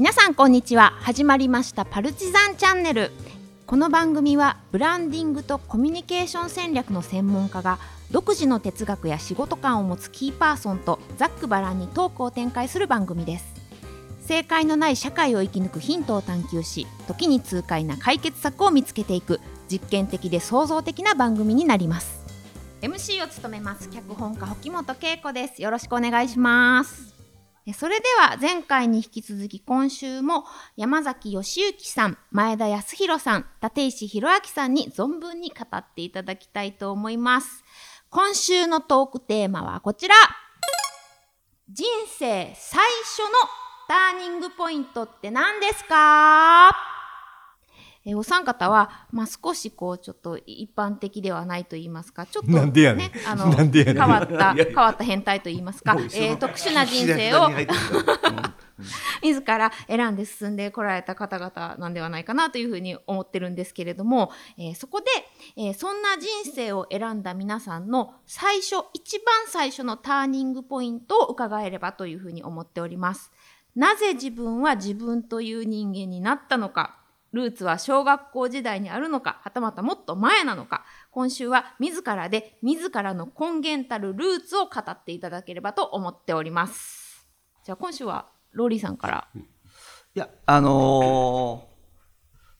皆さんこんにちは。始まりましたパルチザンチャンネル。この番組はブランディングとコミュニケーション戦略の専門家が独自の哲学や仕事観を持つキーパーソンとざっくばらんにトークを展開する番組です。正解のない社会を生き抜くヒントを探求し時に痛快な解決策を見つけていく実験的で創造的な番組になります。MC を務めます脚本家沖本恵子です。よろしくお願いします。それでは前回に引き続き今週も山崎義行さん、前田康弘さん、立石弘明さんに存分に語っていただきたいと思います。今週のトークテーマはこちら人生最初のターニングポイントって何ですか？えー、お三方は、まあ、少しこうちょっと一般的ではないと言いますかちょっと、ね、ねあの変わった変わった変態と言いますか、えー、特殊な人生を自ら選んで進んでこられた方々なんではないかなというふうに思ってるんですけれども、えー、そこで、えー、そんな人生を選んだ皆さんの最初一番最初のターニングポイントを伺えればというふうに思っております。なぜ自分は自分という人間になったのかルーツは小学校時代にあるのか、はたまたもっと前なのか、今週は自らで自らの根源たるルーツを語っていただければと思っております。じゃあ今週はローリーさんから。いや、あの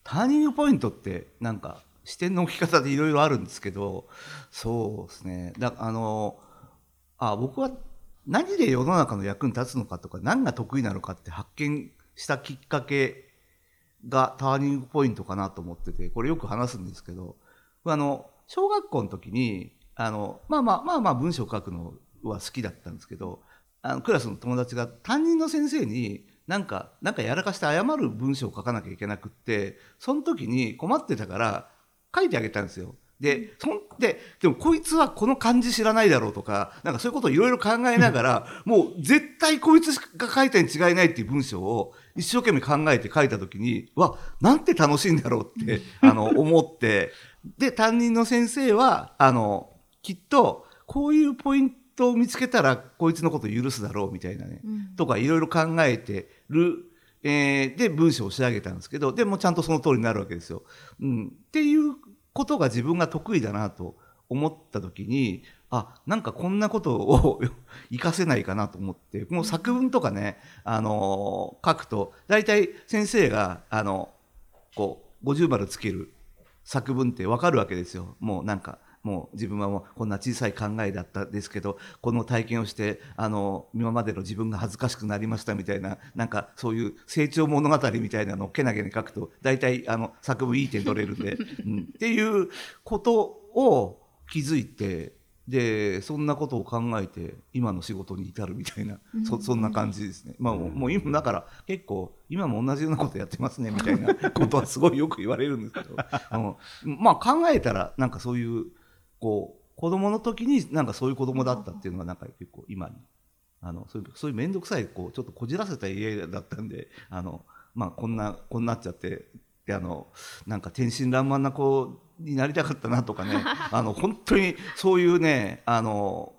ー、ターニングポイントってなんか視点の置き方でいろいろあるんですけど、そうですね。だあのー、あ、僕は何で世の中の役に立つのかとか、何が得意なのかって発見したきっかけがターニングポイントかなと思ってて、これよく話すんですけど、あの、小学校の時に、あの、まあまあまあまあ文章を書くのは好きだったんですけど、あのクラスの友達が担任の先生になんか、なんかやらかして謝る文章を書かなきゃいけなくって、その時に困ってたから書いてあげたんですよ。で、そんで、でもこいつはこの漢字知らないだろうとか、なんかそういうことをいろいろ考えながら、もう絶対こいつが書いたに違いないっていう文章を一生懸命考えて書いたときに、わ、なんて楽しいんだろうって、あの、思って、で、担任の先生は、あの、きっと、こういうポイントを見つけたら、こいつのこと許すだろうみたいなね、うん、とかいろいろ考えてる、えー、で、文章を仕上げたんですけど、でもちゃんとその通りになるわけですよ。うん。っていうことが自分が得意だなと思った時にあなんかこんなことを 活かせないかなと思ってもう作文とかね、あの書くと大体先生があのこう50丸つける作文って分かるわけですよ。もうなんかもう自分はもうこんな小さい考えだったですけどこの体験をしてあの今までの自分が恥ずかしくなりましたみたいななんかそういう成長物語みたいなのをけなげに書くと大体あの作文いい点取れるんで、うん、っていうことを気づいてでそんなことを考えて今の仕事に至るみたいな、うん、そそんな感じですね、まあ、もう今だから結構今も同じようなことやってますねみたいなことはすごいよく言われるんですけど、うん、まあ考えたらなんかそういうこう子供の時になんかそういう子供だったっていうのがなんか結構今にあのそういうそういう面倒くさいこうちょっとこじらせた家だったんであの、まあ、こんなこんなっちゃってあのなんか天真爛漫な子になりたかったなとかね。あの本当にそういうねあの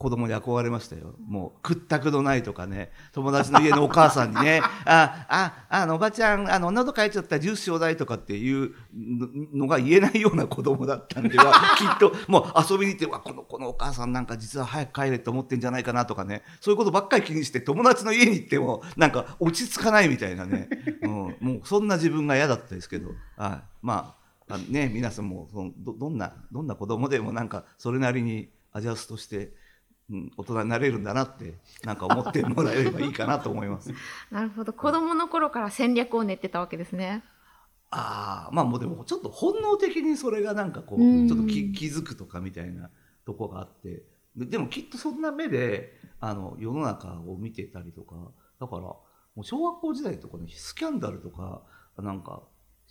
子供に憧れましたよ。もう、屈託のないとかね、友達の家のお母さんにね、あ、あ、あの、おばちゃん、あの、喉かいちゃったらジュースちょうだいとかっていうのが言えないような子供だったんでは、きっと、もう遊びに行って、わ、この子のお母さんなんか実は早く帰れって思ってんじゃないかなとかね、そういうことばっかり気にして、友達の家に行っても、なんか落ち着かないみたいなね、うん、もうそんな自分が嫌だったですけど、はい。まあ、あね、皆さんもそのど、どんな、どんな子供でもなんか、それなりにアジャストして、うん、大人になれるんだなってなんか思ってもらえればいいかなと思います。なるほど子供の頃から戦略を練ってたわけですね。ああまあもうでもちょっと本能的にそれがなんかこうちょっと気気づくとかみたいなとこがあってでもきっとそんな目であの世の中を見てたりとかだからもう小学校時代とかねスキャンダルとかなんか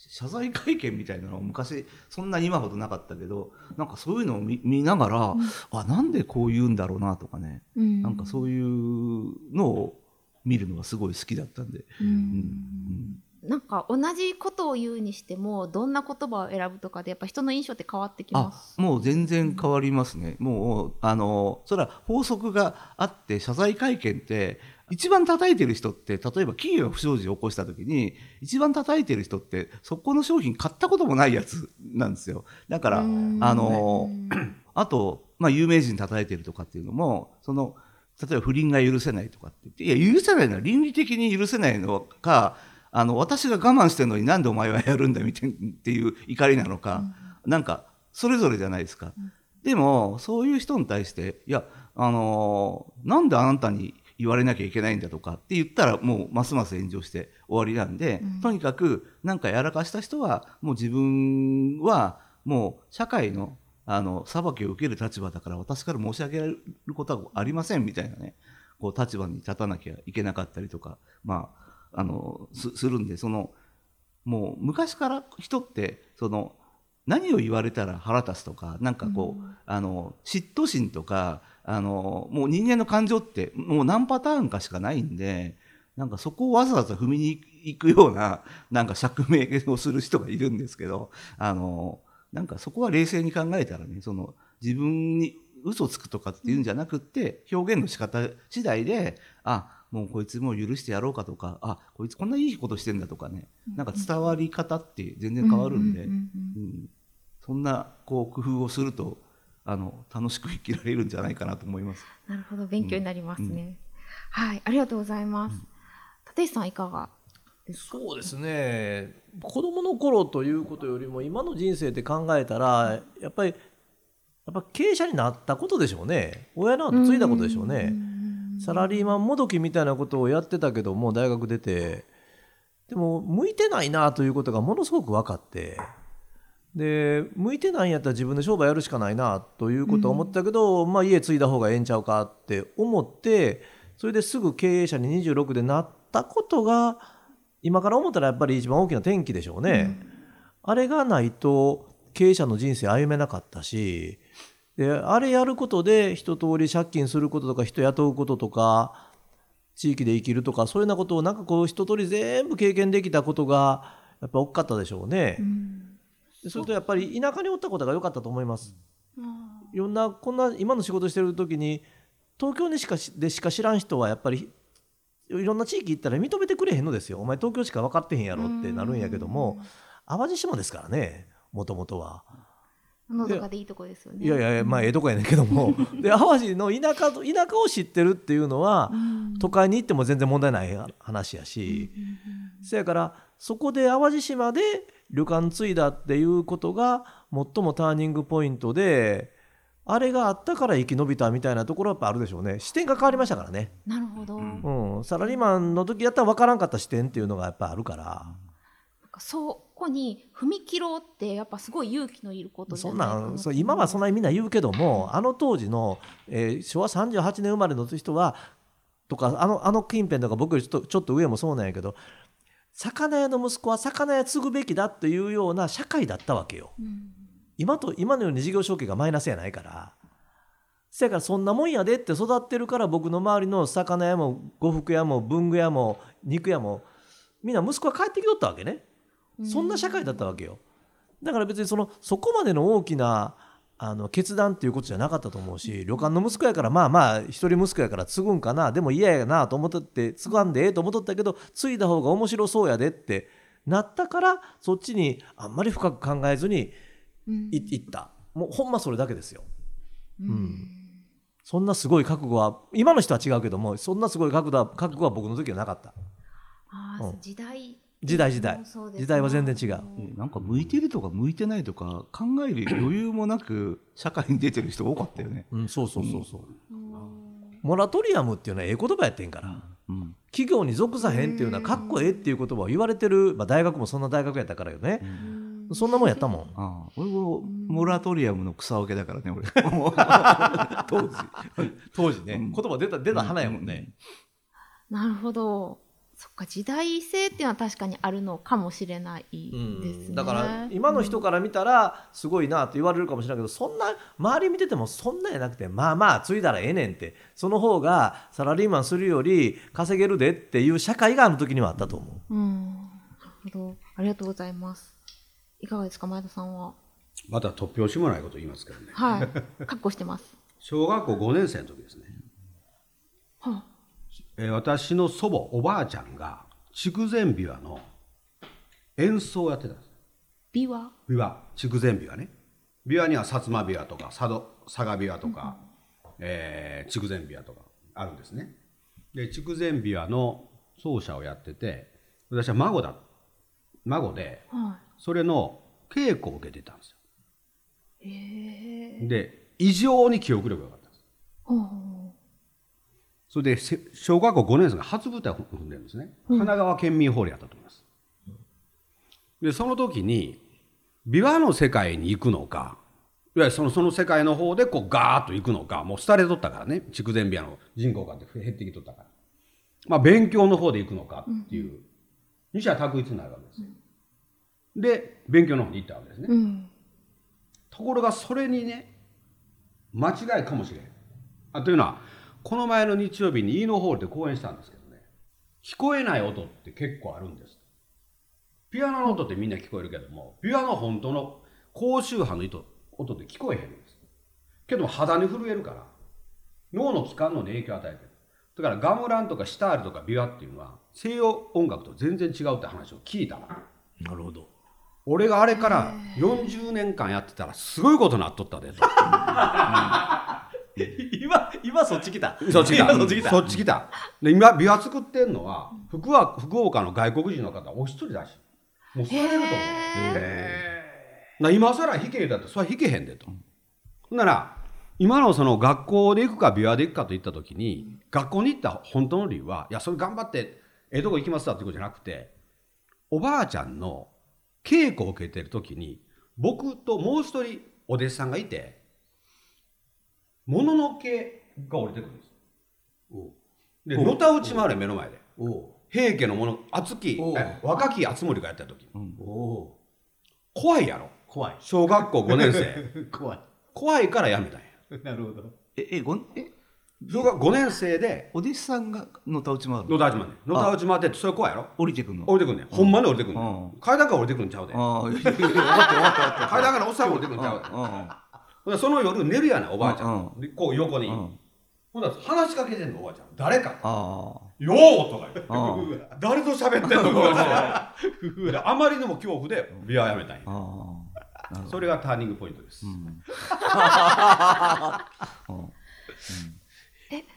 謝罪会見みたいなのを昔そんなに今ほどなかったけどなんかそういうのを見見ながら、うん、あなんでこう言うんだろうなとかね、うん、なんかそういうのを見るのがすごい好きだったんで。うん、うん。なんか同じことを言うにしてもどんな言葉を選ぶとかでやっぱ人の印象って変わってきます？もう全然変わりますね、もうあのそれは法則があって謝罪会見って一番叩いてる人って例えば企業が不祥事を起こした時に一番叩いてる人ってそこの商品買ったこともないやつなんですよ。だからあのあと、まあ、有名人叩いてるとかっていうのもその例えば不倫が許せないとかって言っていや許せないのは倫理的に許せないのかあの私が我慢してるのになんでお前はやるんだみたいっていう怒りなのか、うん、なんかそれぞれじゃないですか。うん、でもそういう人に対していやあのー、なんであなたに言われなきゃいけないんだとかって言ったらもうますます炎上して終わりなんで、うん、とにかく何かやらかした人はもう自分はもう社会のあの裁きを受ける立場だから私から申し上げることはありませんみたいなね。こう立場に立たなきゃいけなかったりとか、まあ、あのすするんでそのもう昔から人ってその何を言われたら腹立つとかなんかこう、うん、あの嫉妬心とかあのもう人間の感情ってもう何パターンかしかないんでなんかそこをわざわざ踏みに行くようななんか釈明をする人がいるんですけどあのなんかそこは冷静に考えたらねその自分に嘘つくとかっていうんじゃなくって表現の仕方次第であもうこいつもう許してやろうかとかあこいつこんないいことしてんだとかねなんか伝わり方って全然変わるんで、そんなこう工夫をするとあの楽しく生きられるんじゃないかなと思います。なるほど勉強になりますね。うん。うん、はいありがとうございます。立石さんいかがそうですね。子供の頃ということよりも今の人生って考えたらやっぱりやっぱ経営者になったことでしょうね。親の後継いだことでしょうね。サラリーマンもどきみたいなことをやってたけどもう大学出てでも向いてないなということがものすごく分かってで向いてないんやったら自分で商売やるしかないなということは思ったけど、まあ、家継いだ方がええんちゃうかって思ってそれですぐ経営者に26でなったことが今から思ったらやっぱり一番大きな転機でしょうね、うん、あれがないと経営者の人生歩めなかったしであれやることで一通り借金することとか人雇うこととか地域で生きるとかそういうようなことをなんかこう一通り全部経験できたことがやっぱ大きかったでしょうね。うん、それとやっぱり田舎におったことが良かったと思います。うん、いろんなこんな今の仕事してる時に東京でしかでしか知らん人はやっぱりいろんな地域行ったら認めてくれへんのですよ。お前東京しか分かってへんやろってなるんやけども淡路島ですからねもともとは。のどかでいいとこですよね。いやいやまあええとこやねんけども。で淡路の田舎田舎を知ってるっていうのは、都会に行っても全然問題ない話やし、せやからそこで淡路島で旅館継いだっていうことが最もターニングポイントであれがあったから生き延びたみたいなところはやっぱあるでしょうね。視点が変わりましたからね。なるほど、うん、サラリーマンの時やったら分からんかった視点っていうのがやっぱあるから。そこに踏み切ろうってやっぱすごい勇気のいることそんなんそう今はそんなにみんな言うけども、あの当時の、えー、昭和38年生まれの人はとかあのあの近辺とか僕よりちょっとちょっと上もそうなんやけど魚屋の息子は魚屋継ぐべきだっていうような社会だったわけよ。うん今と今のように事業承継がマイナスやないから。せやからそんなもんやでって育ってるから僕の周りの魚屋も呉服屋も文具屋も肉屋もみんな息子が帰ってきとったわけね。そんな社会だったわけよ。だから別にそのそこまでの大きなあの決断っていうことじゃなかったと思うし旅館の息子やからまあまあ一人息子やから継ぐんかな。でも嫌やなと思って継がんでええと思っとったけど継いだ方が面白そうやでってなったからそっちにあんまり深く考えずにいった。もうほんまそれだけですよ。うん、うん、そんなすごい覚悟は今の人は違うけどもそんなすごい覚悟は覚悟は僕の時はなかった。あうん、時代時代時代。時代は全然違う。なんか向いてるとか向いてないとか考える余裕もなく社会に出てる人多かったよね、うん、そうそうそうそう、うん、モラトリアムっていうのはええ言葉やってんから、うん、企業に属さへんっていうのはかっこええっていう言葉を言われてる、まあ、大学もそんな大学やったからよね、うん。そんなもんやったもん。ああ俺もモラトリアムの草分けだからね、俺。当時。当時。ね、うん、言葉出た、出た花やもんね。なるほど。そっか時代性っていうのは確かにあるのかもしれないですね、うん、だから今の人から見たらすごいなと言われるかもしれないけどそんな周り見ててもそんなやなくてまあまあ継いだらええねんってその方がサラリーマンするより稼げるでっていう社会があの時にはあったと思う。うん、なるほど。ありがとうございます。いかがですか前田さんは？また突拍子もないこと言いますけどね。はい。確保してます。小学校5年生の時ですね、はあ、えー私の祖母おばあちゃんが筑前琵琶の演奏をやってたんです。琵琶？琵琶。筑前琵琶ね。琵琶には薩摩琵琶とか佐渡佐賀琵琶とか、えー筑前琵琶とかあるんですね。で筑前琵琶の奏者をやってて私は孫だ孫ではそれの稽古を受けてたんですよ。えで異常に記憶力が良かったんです。ほうほそれでせ小学校5年生が初舞台を踏んでるんですね、神奈川県民ホールやったと思います。でその時に琵琶の世界に行くのかいわゆるそのその世界の方でこうガーッと行くのかもう廃れとったからね。筑前琵琶の人口がって減ってきとったから。まあ勉強の方で行くのかっていう、二者択一になるわけですよ、で勉強の方に行ったわけですね、ううん。ところがそれにね間違いかもしれん。あというのはこの前の日曜日に飯野ホールで講演したんですけどね。聞こえない音って結構あるんです。ピアノの音ってみんな聞こえるけどもピアノ本当の高周波の糸音って聞こえへんんです。けども肌に震えるから脳の器官の影響を与えてる。だからガムランとかシタールとかビワっていうのは西洋音楽と全然違うって話を聞いたの。なるほど。俺があれから40年間やってたらすごいことなっとったでと 今今そっち来た？そっち来た。今そっち来た？そっち来た。で今琵琶作ってんのは福は福岡の外国人の方お一人だしもうそれると思う。な今更弾けだってそれは弾けへんでと。ほんなら今のその学校で行くか琵琶で行くかといった時に学校に行った本当の理由はいやそれ頑張ってええとこ行きますわってことじゃなくておばあちゃんの稽古を受けてる時に僕ともう一人お弟子さんがいてもののけが降りてくるんです。でのたうち回れ目の前で。おう。平家のもの厚き若き敦盛がやった時。おう。怖いやろ。怖い。小学校5年生。怖い。怖いからやめたんや。なるほど。ええごえ？小学5年生でお弟子さんがのたうち回るの？たうち回んねんのたうち回ってそれ怖いやろ？降りてくんの？降りてくんねん。ほんまに降りてくんねうん。階段から降りてくんちゃうで。ああ分かってる分かってる分かって階段からおっさん降りてくんちゃうでほんでその夜寝るやないおばあちゃうん。んでこう横に。うん。ほん話しかけてんのおばあちゃん。誰か。あよーとか言ってああ 誰と喋ってんのこれであまりにも恐怖でビアやめたんや。ああなるほど。それがターニングポイントです、うん。うん。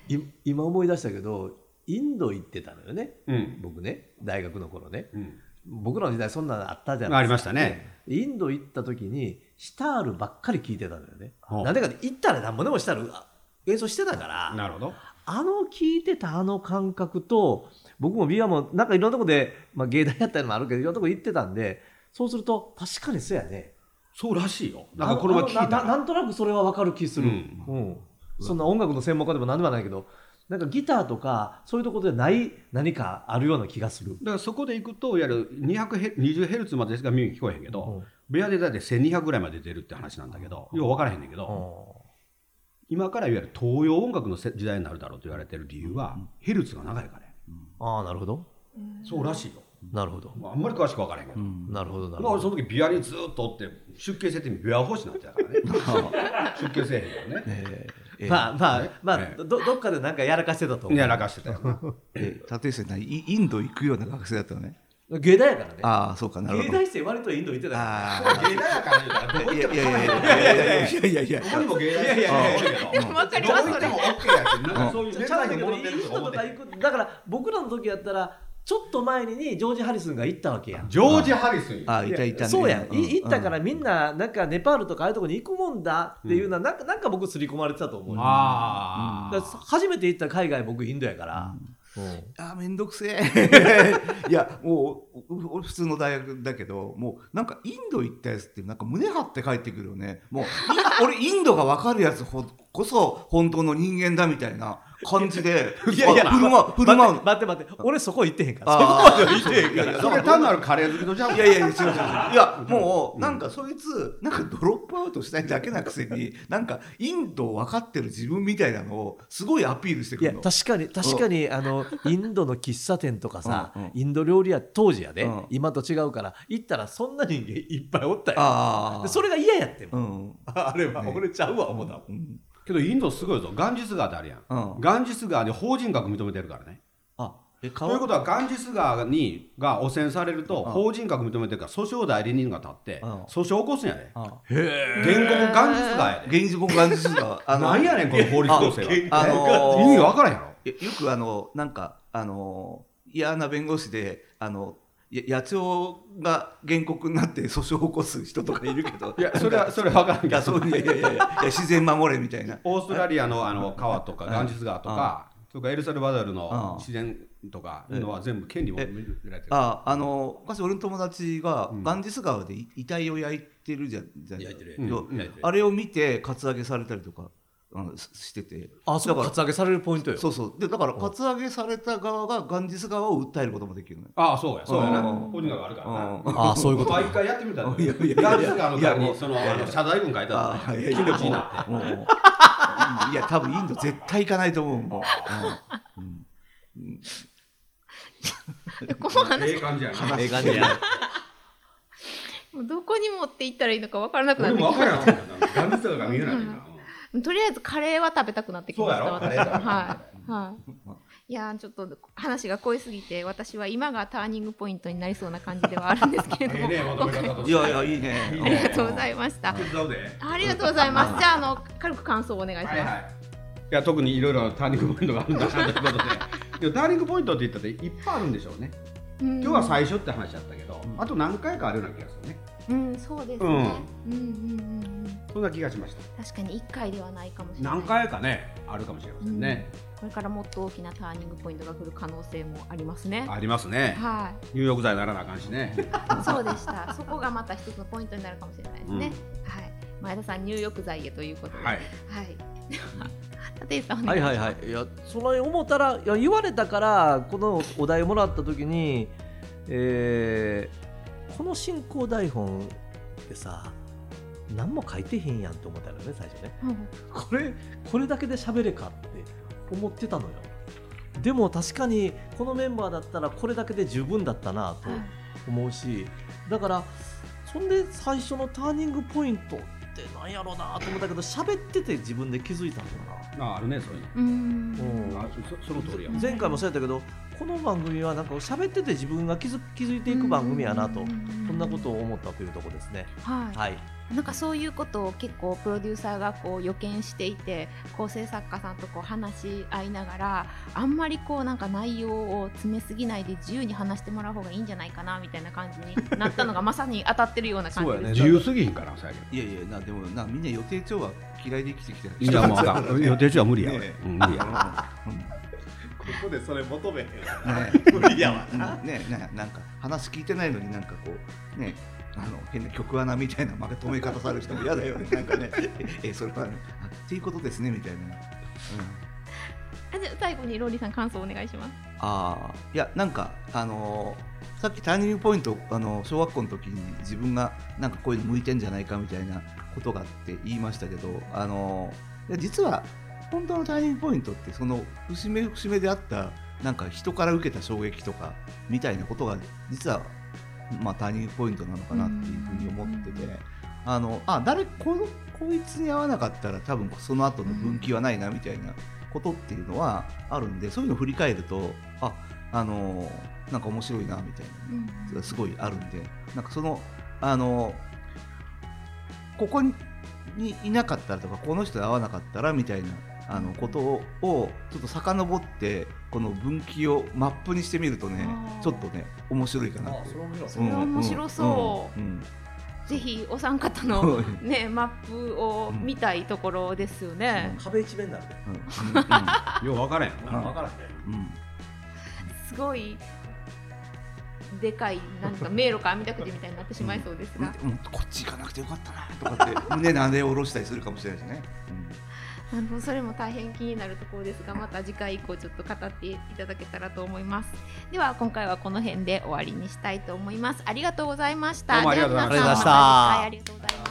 い今思い出したけどインド行ってたのよね。うん。僕ね。大学の頃ね。うん。僕らの時代そんなのあったじゃないありましたね。インド行った時にシタールばっかり聞いてたのよね。なんでかって行ったらなんぼでもシタールあ演奏してたから。なるほど。あの聞いてたあの感覚と僕もビアもなんかいろんなとこで、まあ、芸大やったりもあるけどいろんなとこ行ってたんでそうすると確かにそうやね。そうらしいよ。なんかこの前聞いた。なななんとなくそれは分かる気する、うん。うん。そんな音楽の専門家でも何でもないけどなんかギターとかそういうところでない何かあるような気がする。だからそこで行くといわゆる220ヘルツまでしか耳に聞こえへんけど、うん部屋でだって1200ぐらいまで出るって話なんだけど、よう分からへんねんけど、今からいわゆる東洋音楽のせ時代になるだろうと言われてる理由は、ヘルツが長いからや。ああなるほど。そうらしいよ、なるほど。まああんまり詳しく分からへんけど、なるほどなるまあほど。俺その時ビアにずっとおって出家せてみビア欲しなってたからね。出家せえへんよね、えーまあまあまあええどどっかでなんかやらかしてたと思う。やらかしてたよな。え立石さんイインド行くような学生だったのね芸大やからね。ああそうかなるほど芸大生割とインド行ってたから。あ芸大やから言うたらどこあいやいやいやいやいやいやいやいやどこにも芸大生がおるけどわかりどますこ行っても OK やってなんかそういうちデザインにゃうだけどイ戻ってるとかンドとか行くだから僕らの時やったらちょっと前ににジョージ・ハリスンが行ったわけやん。ジョージ・ハリスンああいたいたねそうやん、んい行ったからみんななんかネパールとかああいうとこに行くもんだっていうのはなんかなんか僕刷り込まれてたと思うよあだから初めて行った海外僕インドやから、うんあーめんどくせえ。いやもう普通の大学だけどもうなんかインド行ったやつってなんか胸張って帰ってくるよね。もうい俺インドが分かるやつほこそ本当の人間だみたいな感じでいやいや振る舞う振る舞う待って待って俺そこ行ってへんから。そこまでは行ってへんからいやいやそれ単なるカレー好きとじゃんいやいや違う違ういやもうなん。かそいつなんかドロップアウトしたいだけなくせになんかインドを分かってる自分みたいなのをすごいアピールしてくいやるの確かに確かにあのインドの喫茶店とかさ、インド料理屋当時やで、うん。今と違うから行ったらそんな人間いっぱいおったよああでそれが嫌やってんあれは俺ちゃうわ思ったもんけどインドすごいぞ。ガンジス川ってあるやん、うん。ガンジス川に法人格認めてるからね。あえということはガンジス川にが汚染されるとうん。法人格認めてるから訴訟代理人が立ってうん。訴訟起こすんやで。あ原告ガンジス川やで。現実国元日があのなんやねんこの法律構成はあのー意味わからんやろ。よよくあのなんかあの嫌な弁護士であのや野鳥が原告になって訴訟を起こす人とかいるけど。いやそれはそれは分からんけいやそうどいやいやいやいや自然守れみたいな。オーストラリアのあの川とかうんガンジス川とかそれからエルサルバドルうんの自然とかいうのは全部権利も認められてる。ああの昔俺の友達がうん。ガンジス川でい遺体を焼いてるじゃんじゃん焼いてる。うん。ようん。焼いてる。あれを見てカツアゲされたりとかあのししてて。あそうだからカツアゲされるポイントよ。そうそう。でだからカツアゲされた側がガンジス川を訴えることもできるのよ。ああそうや。そうやな。うん。法人格があるからな。うん。あそういうこと回やってみたら。いやいやいや。ガンジス川のいやもうそのあの謝罪文書いてあったあいやいや。気持ちいいなって。いや多分インド絶対行かないと思うもう、うん。この話。ええ感じやな。ええ感じや どこに持って行ったらいいのか分からなくなってき俺も分からんわガンジス川が見えないな。たとりあえずカレーは食べたくなってきましたそうやろ？私。ははい。はい。いやーちょっと話が濃いすぎて私は今がターニングポイントになりそうな感じではあるんですけれども、いやいやいいね。いいありがとうございいました。ありがとうございます。じゃああの軽く感想をお願いします、はいはい。いや特にいろいろターニングポイントがあるんだなということで。でもターニングポイントって言ったっていっぱいあるんでしょうね。うん。今日は最初って話だったけどあと何回かあるような気がするねうんそうですね、うん、うんうんうんそんな気がしました。確かに1回ではないかもしれない。何回かねあるかもしれませんね、これからもっと大きなターニングポイントが来る可能性もありますね。ありますね。は入浴剤ならなあかんしね。い そうでした。そこがまた一つのポイントになるかもしれないですね、はい。前田さん入浴剤へということで。はい。はい。はいはいはい。いやその思ったらいや言われたからこのお題もらった時に、えーこの進行台本ってさ何も書いてへんやんと思ったよね最初ね。うん。これこれだけで喋れかって思ってたのよ。でも確かにこのメンバーだったらこれだけで十分だったなと思うしだからそんで最初のターニングポイントってなんやろうなと思ったけど喋ってて自分で気づいたんだな。ああるねそういうの。うーん。うんあそその通りや前回もそうやったけどこの番組はなんか喋ってて自分が気づ気づいていく番組やなとうんそんなことを思ったというところですね。はい。はい。なんかそういうことを結構プロデューサーがこう予見していて構成作家さんとこう話し合いながらあんまりこうなんか内容を詰めすぎないで自由に話してもらう方がいいんじゃないかなみたいな感じになったのがまさに当たってるような感じです。そうやね。自由すぎひんからさやけどいやいやなでもなみんな予定調は嫌いで生きてきてる。いやもう 予定中は無理やね俺うん無理やうん ここでそれ求めへんね。無理やわうんねねなんか話聞いてないのになんかこうねあの変な曲穴みたいなまとめ方される人も嫌だよね。なんかね。ええそれはねあっていうことですねみたいな、うん、あじゃあ最後にローリーさん感想お願いします。ああいやなんかあのーさっきターニングポイントあの小学校の時に自分がなんかこういうの向いてんじゃないかみたいなことがあって言いましたけどあの実は本当のターニングポイントってその節目節目であったなんか人から受けた衝撃とかみたいなことが実はまあターニングポイントなのかなっていうふうに思ってて。あのあ誰このこいつに合わなかったら多分その後の分岐はないなみたいなことっていうのはあるんでそういうのを振り返るとああのなんか面白いなみたいなのがすごいあるんでなんかそのあのここにいなかったらとかこの人に合わなかったらみたいなあのことををちょっと遡ってこの分岐をマップにしてみるとねちょっとね面白いかなって。それ面白い。それは面白そう。うん。うんぜひお三方のねマップを見たいところですよね。壁一面になるでうん。うん。よう分からんやろな分からへんすごいでかいなんか迷路か網だくじみたいになってしまいそうですが、うん。こっち行かなくてよかったなとかって胸なで下ろしたりするかもしれないしね。なるほどそれも大変気になるところですがまた次回以降ちょっと語っていただけたらと思います。では今回はこの辺で終わりにしたいと思います。ありがとうございました。どうもありがとうございました